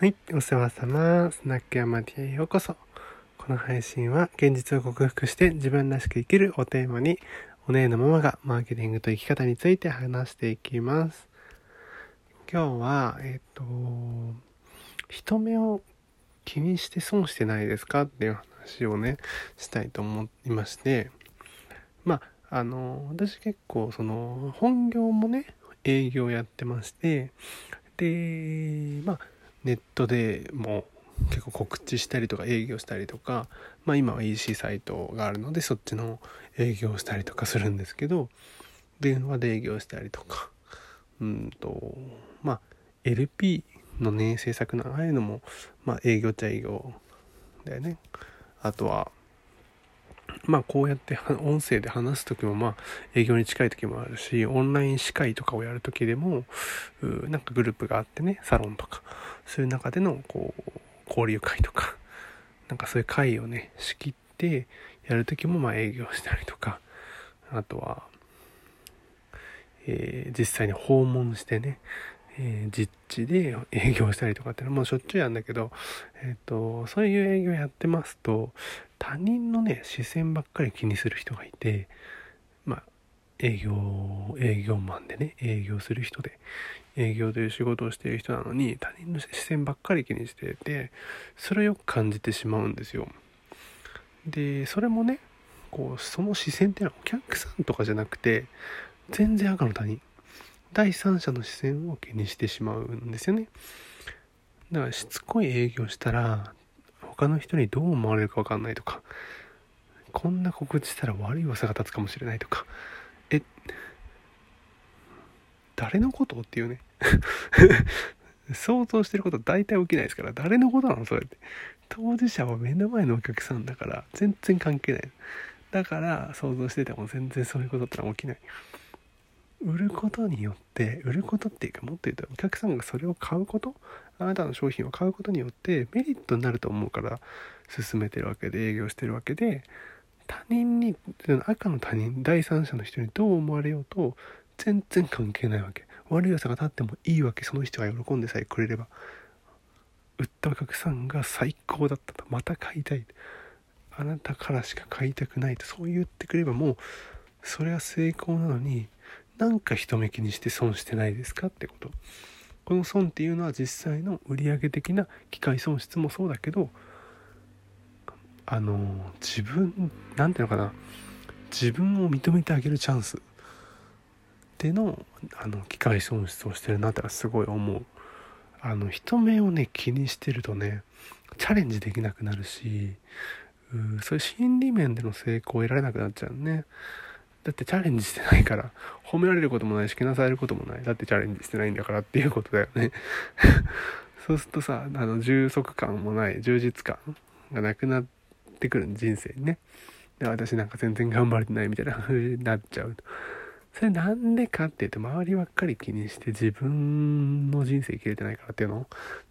はい、お世話様。スナック山ティへようこそ。この配信は現実を克服して自分らしく生きるをテーマに、お姉のママがマーケティングと生き方について話していきます。今日は、えっ、と、人目を気にして損してないですかっていう話をね、したいと思いまして、まあ、あの、私結構その、本業もね、営業やってまして、で、まあ、ネットでも結構告知したりとか営業したりとか、まあ、今は EC サイトがあるのでそっちの営業したりとかするんですけど電話で営業したりとか。うんとまあ LP のね制作のああいうのもまあ営業っちゃ営業だよね。あとはまあこうやって音声で話す時もまあ営業に近い時もあるしオンライン司会とかをやる時でもなんかグループがあってねサロンとかそういう中でのこう交流会とかなんかそういう会をね仕切ってやる時もまあ営業したりとかあとは、えー、実際に訪問してねえー、実地で営業したりとかっていうのはもうしょっちゅうやんだけど、えっ、ー、と、そういう営業やってますと、他人のね、視線ばっかり気にする人がいて、まあ、営業、営業マンでね、営業する人で、営業という仕事をしている人なのに、他人の視線ばっかり気にしてて、それをよく感じてしまうんですよ。で、それもね、こう、その視線っていうのはお客さんとかじゃなくて、全然赤の他人。第三者の視線を気にしてしまうんですよね。だからしつこい営業したら他の人にどう思われるか分かんないとかこんな告知したら悪い噂が立つかもしれないとかえ誰のことっていうね。想像してること大体起きないですから誰のことなのそれって。当事者は目の前のお客さんだから全然関係ない。だから想像してても全然そういうことってのは起きない。売ることによって売ることっていうかもっと言うとお客さんがそれを買うことあなたの商品を買うことによってメリットになると思うから進めてるわけで営業してるわけで他人に赤の他人第三者の人にどう思われようと全然関係ないわけ。悪い噂が立ってもいいわけ。その人が喜んでさえくれれば。売ったお客さんが最高だったと。また買いたい。あなたからしか買いたくないとそう言ってくればもうそれは成功なのになんか人目気にして損してないですかってこと。この損っていうのは実際の売上的な機械損失もそうだけどあの自分何ていうのかな。自分を認めてあげるチャンス。でのあの機械損失をしてるなってすごい思う。あの人目をね気にしてるとねチャレンジできなくなるしうそういう心理面での成功を得られなくなっちゃうね。だってチャレンジしてないから、褒められることもないし、けなされることもない。だってチャレンジしてないんだからっていうことだよね。そうするとさ、あの、充足感もない、充実感がなくなってくる人生にね。で、私なんか全然頑張れてないみたいな風になっちゃう。それなんでかって言うと、周りばっかり気にして自分の人生生きれてないからっていうの？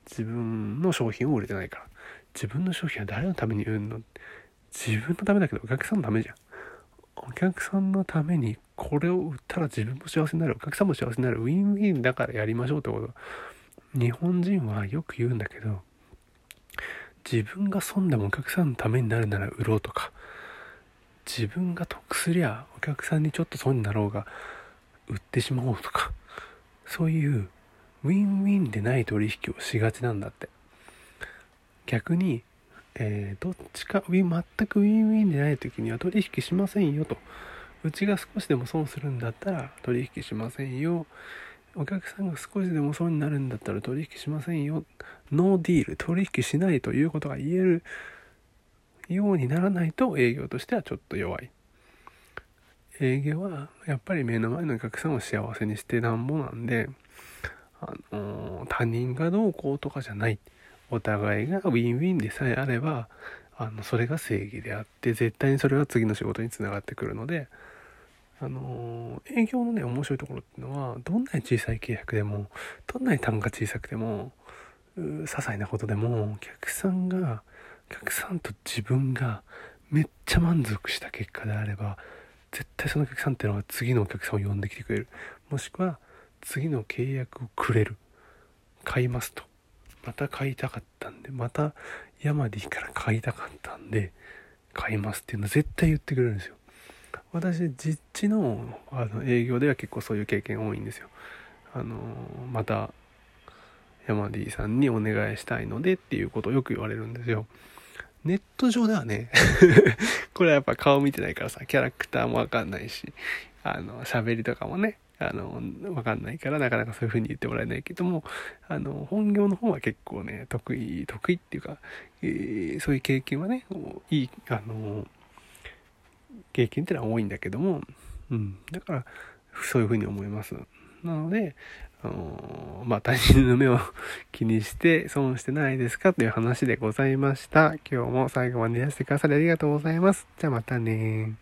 自分の商品を売れてないから。自分の商品は誰のために売るの？自分のためだけどお客さんのためじゃん。お客さんのためにこれを売ったら自分も幸せになる。お客さんも幸せになる。ウィンウィンだからやりましょうってこと。日本人はよく言うんだけど自分が損でもお客さんのためになるなら売ろうとか。自分が得すりゃお客さんにちょっと損になろうが売ってしまおうとか。そういうウィンウィンでない取引をしがちなんだって。逆にえー、どっちか全くウィンウィンでない時には取引しませんよと。うちが少しでも損するんだったら取引しませんよ。お客さんが少しでも損になるんだったら取引しませんよ。ノーディール取引しないということが言えるようにならないと営業としてはちょっと弱い。営業はやっぱり目の前のお客さんを幸せにしてなんぼなんであのー、他人がどうこうとかじゃない。お互いがウィンウィンでさえあればあのそれが正義であって絶対にそれは次の仕事につながってくるのであの営業のね面白いところっていうのはどんなに小さい契約でもどんなに単価小さくても些細なことでもお客さんがお客さんと自分がめっちゃ満足した結果であれば絶対そのお客さんっていうのは次のお客さんを呼んできてくれる。もしくは次の契約をくれる。買いますと。また買いたかったんでまたヤマディから買いたかったんで買いますっていうの絶対言ってくれるんですよ。私実地のあの営業では結構そういう経験多いんですよ。あのまたヤマディさんにお願いしたいのでっていうことをよく言われるんですよ。ネット上ではね これはやっぱ顔見てないからさキャラクターもわかんないしあの喋りとかもねあのわかんないからなかなかそういう風に言ってもらえないけどもあの本業の方は結構ね得意得意っていうか、えー、そういう経験はねいいあの経験ってのは多いんだけども、うん、だからそういう風に思いますなのであのまあ他人の目を気にして損してないですかという話でございました。今日も最後までいらしてくださりありがとうございます。じゃあまたね